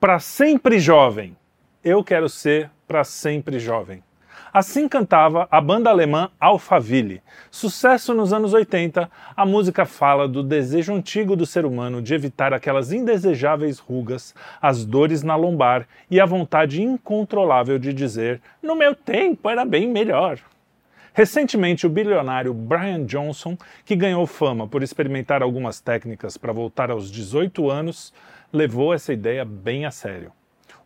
Para sempre jovem. Eu quero ser para sempre jovem. Assim cantava a banda alemã Alphaville. Sucesso nos anos 80, a música fala do desejo antigo do ser humano de evitar aquelas indesejáveis rugas, as dores na lombar e a vontade incontrolável de dizer: No meu tempo era bem melhor. Recentemente, o bilionário Brian Johnson, que ganhou fama por experimentar algumas técnicas para voltar aos 18 anos, levou essa ideia bem a sério.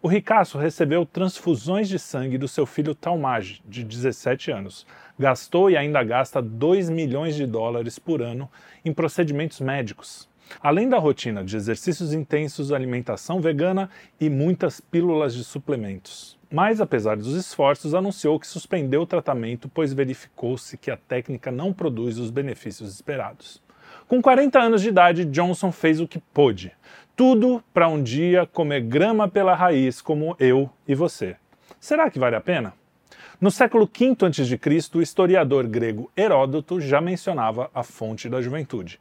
O ricaço recebeu transfusões de sangue do seu filho Talmage, de 17 anos. Gastou e ainda gasta 2 milhões de dólares por ano em procedimentos médicos. Além da rotina de exercícios intensos, alimentação vegana e muitas pílulas de suplementos. Mas, apesar dos esforços, anunciou que suspendeu o tratamento, pois verificou-se que a técnica não produz os benefícios esperados. Com 40 anos de idade, Johnson fez o que pôde. Tudo para um dia comer grama pela raiz como eu e você. Será que vale a pena? No século V a.C., o historiador grego Heródoto já mencionava a fonte da juventude.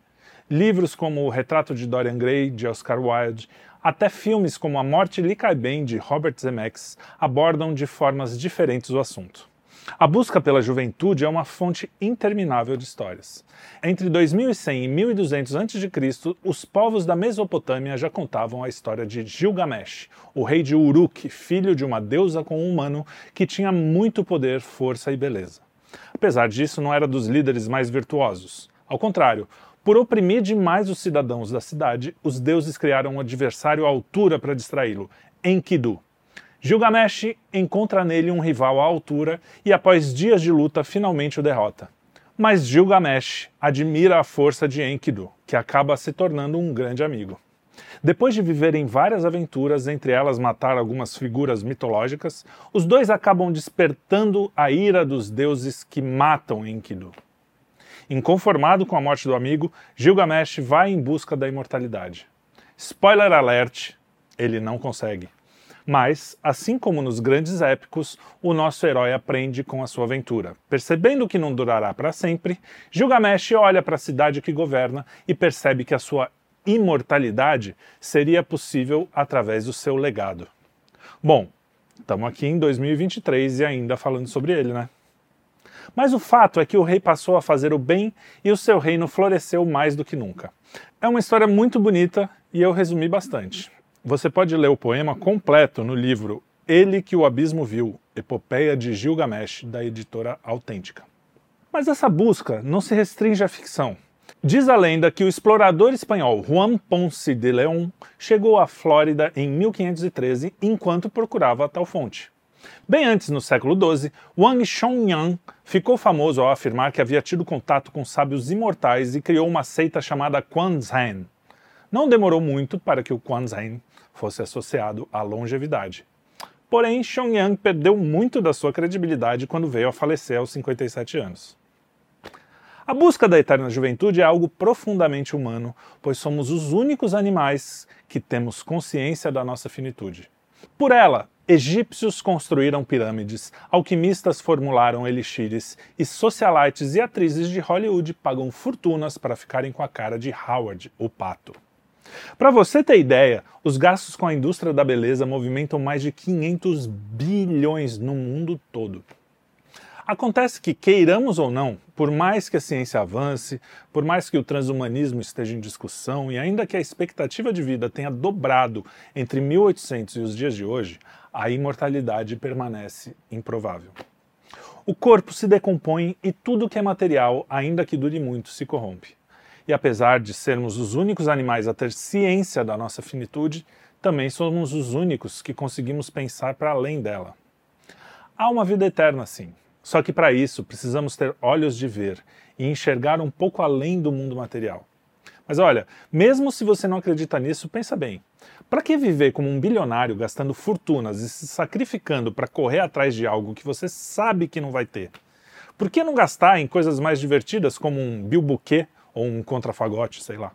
Livros como O Retrato de Dorian Gray, de Oscar Wilde, até filmes como A Morte lhe cai bem, de Robert Zemeckis, abordam de formas diferentes o assunto. A busca pela juventude é uma fonte interminável de histórias. Entre 2100 e 1200 a.C., os povos da Mesopotâmia já contavam a história de Gilgamesh, o rei de Uruk, filho de uma deusa com um humano que tinha muito poder, força e beleza. Apesar disso, não era dos líderes mais virtuosos. Ao contrário, por oprimir demais os cidadãos da cidade, os deuses criaram um adversário à altura para distraí-lo, Enkidu. Gilgamesh encontra nele um rival à altura e, após dias de luta, finalmente o derrota. Mas Gilgamesh admira a força de Enkidu, que acaba se tornando um grande amigo. Depois de viverem várias aventuras, entre elas matar algumas figuras mitológicas, os dois acabam despertando a ira dos deuses que matam Enkidu. Inconformado com a morte do amigo, Gilgamesh vai em busca da imortalidade. Spoiler alert: ele não consegue. Mas, assim como nos grandes épicos, o nosso herói aprende com a sua aventura. Percebendo que não durará para sempre, Gilgamesh olha para a cidade que governa e percebe que a sua imortalidade seria possível através do seu legado. Bom, estamos aqui em 2023 e ainda falando sobre ele, né? Mas o fato é que o rei passou a fazer o bem e o seu reino floresceu mais do que nunca. É uma história muito bonita e eu resumi bastante. Você pode ler o poema completo no livro Ele que o Abismo Viu, Epopeia de Gilgamesh, da editora Autêntica. Mas essa busca não se restringe à ficção. Diz a lenda que o explorador espanhol Juan Ponce de León chegou à Flórida em 1513 enquanto procurava a tal fonte. Bem antes, no século XII, Wang Shongyang ficou famoso ao afirmar que havia tido contato com sábios imortais e criou uma seita chamada Quanzhen. Não demorou muito para que o Quanzhen fosse associado à longevidade. Porém, Xiong perdeu muito da sua credibilidade quando veio a falecer aos 57 anos. A busca da eterna juventude é algo profundamente humano, pois somos os únicos animais que temos consciência da nossa finitude. Por ela, egípcios construíram pirâmides, alquimistas formularam elixires e socialites e atrizes de Hollywood pagam fortunas para ficarem com a cara de Howard, o pato. Para você ter ideia, os gastos com a indústria da beleza movimentam mais de 500 bilhões no mundo todo. Acontece que, queiramos ou não, por mais que a ciência avance, por mais que o transhumanismo esteja em discussão e ainda que a expectativa de vida tenha dobrado entre 1800 e os dias de hoje, a imortalidade permanece improvável. O corpo se decompõe e tudo que é material, ainda que dure muito, se corrompe. E apesar de sermos os únicos animais a ter ciência da nossa finitude, também somos os únicos que conseguimos pensar para além dela. Há uma vida eterna, sim. Só que para isso precisamos ter olhos de ver e enxergar um pouco além do mundo material. Mas olha, mesmo se você não acredita nisso, pensa bem. Para que viver como um bilionário gastando fortunas e se sacrificando para correr atrás de algo que você sabe que não vai ter? Por que não gastar em coisas mais divertidas como um bilbuquê ou um contrafagote, sei lá.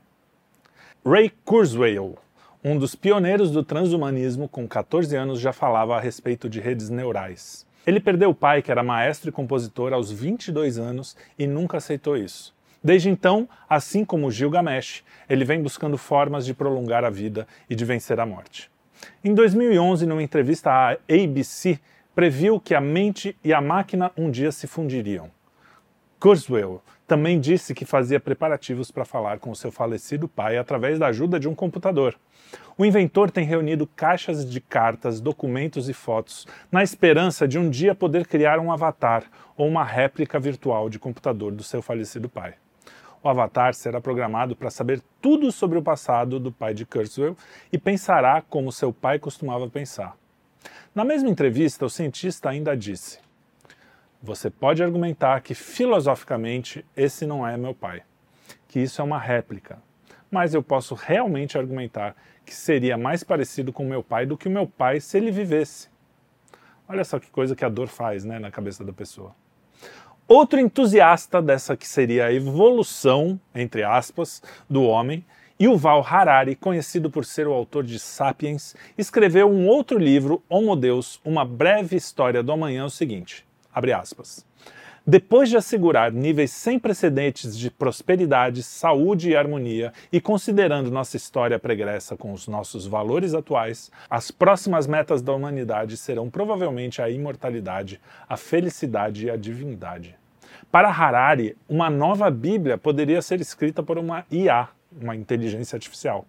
Ray Kurzweil, um dos pioneiros do transhumanismo, com 14 anos já falava a respeito de redes neurais. Ele perdeu o pai, que era maestro e compositor, aos 22 anos e nunca aceitou isso. Desde então, assim como Gilgamesh, ele vem buscando formas de prolongar a vida e de vencer a morte. Em 2011, numa entrevista à ABC, previu que a mente e a máquina um dia se fundiriam. Kurzweil também disse que fazia preparativos para falar com seu falecido pai através da ajuda de um computador. O inventor tem reunido caixas de cartas, documentos e fotos na esperança de um dia poder criar um avatar ou uma réplica virtual de computador do seu falecido pai. O avatar será programado para saber tudo sobre o passado do pai de Kurzweil e pensará como seu pai costumava pensar. Na mesma entrevista, o cientista ainda disse: Você pode argumentar que filosoficamente esse não é meu pai, que isso é uma réplica, mas eu posso realmente argumentar que seria mais parecido com meu pai do que o meu pai se ele vivesse. Olha só que coisa que a dor faz né, na cabeça da pessoa. Outro entusiasta dessa que seria a evolução, entre aspas, do homem, Yuval Harari, conhecido por ser o autor de Sapiens, escreveu um outro livro, Homo Deus, uma breve história do amanhã, o seguinte. Depois de assegurar níveis sem precedentes de prosperidade, saúde e harmonia, e considerando nossa história pregressa com os nossos valores atuais, as próximas metas da humanidade serão provavelmente a imortalidade, a felicidade e a divindade. Para Harari, uma nova Bíblia poderia ser escrita por uma IA, uma inteligência artificial.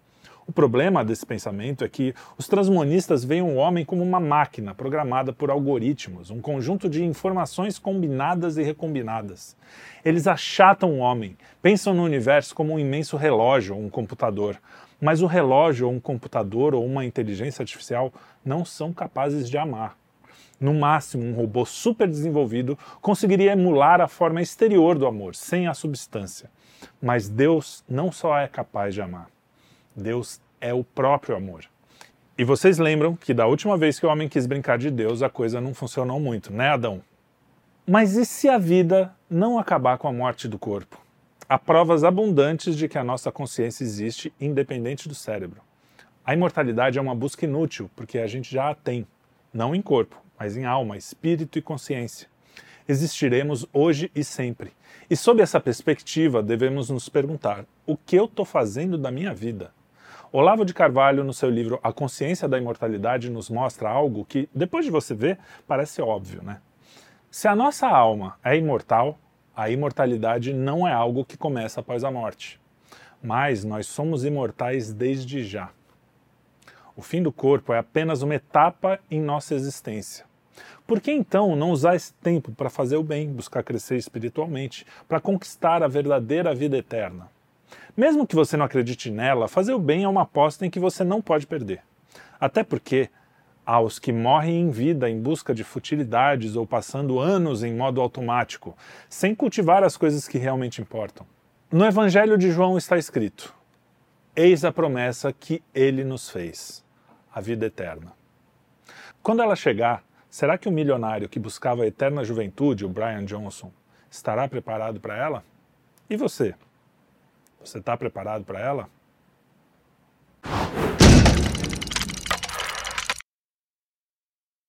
O problema desse pensamento é que os transmonistas veem o homem como uma máquina programada por algoritmos, um conjunto de informações combinadas e recombinadas. Eles achatam o homem, pensam no universo como um imenso relógio ou um computador. Mas o relógio ou um computador ou uma inteligência artificial não são capazes de amar. No máximo, um robô super desenvolvido conseguiria emular a forma exterior do amor, sem a substância. Mas Deus não só é capaz de amar, Deus é o próprio amor. E vocês lembram que da última vez que o homem quis brincar de Deus, a coisa não funcionou muito, né, Adão? Mas e se a vida não acabar com a morte do corpo? Há provas abundantes de que a nossa consciência existe independente do cérebro. A imortalidade é uma busca inútil, porque a gente já a tem, não em corpo, mas em alma, espírito e consciência. Existiremos hoje e sempre. E sob essa perspectiva, devemos nos perguntar: o que eu estou fazendo da minha vida? Olavo de Carvalho, no seu livro A Consciência da Imortalidade, nos mostra algo que, depois de você ver, parece óbvio, né? Se a nossa alma é imortal, a imortalidade não é algo que começa após a morte. Mas nós somos imortais desde já. O fim do corpo é apenas uma etapa em nossa existência. Por que então não usar esse tempo para fazer o bem, buscar crescer espiritualmente, para conquistar a verdadeira vida eterna? Mesmo que você não acredite nela, fazer o bem é uma aposta em que você não pode perder. Até porque, aos que morrem em vida em busca de futilidades ou passando anos em modo automático, sem cultivar as coisas que realmente importam. No Evangelho de João está escrito: Eis a promessa que ele nos fez, a vida eterna. Quando ela chegar, será que o milionário que buscava a eterna juventude, o Brian Johnson, estará preparado para ela? E você? Você está preparado para ela?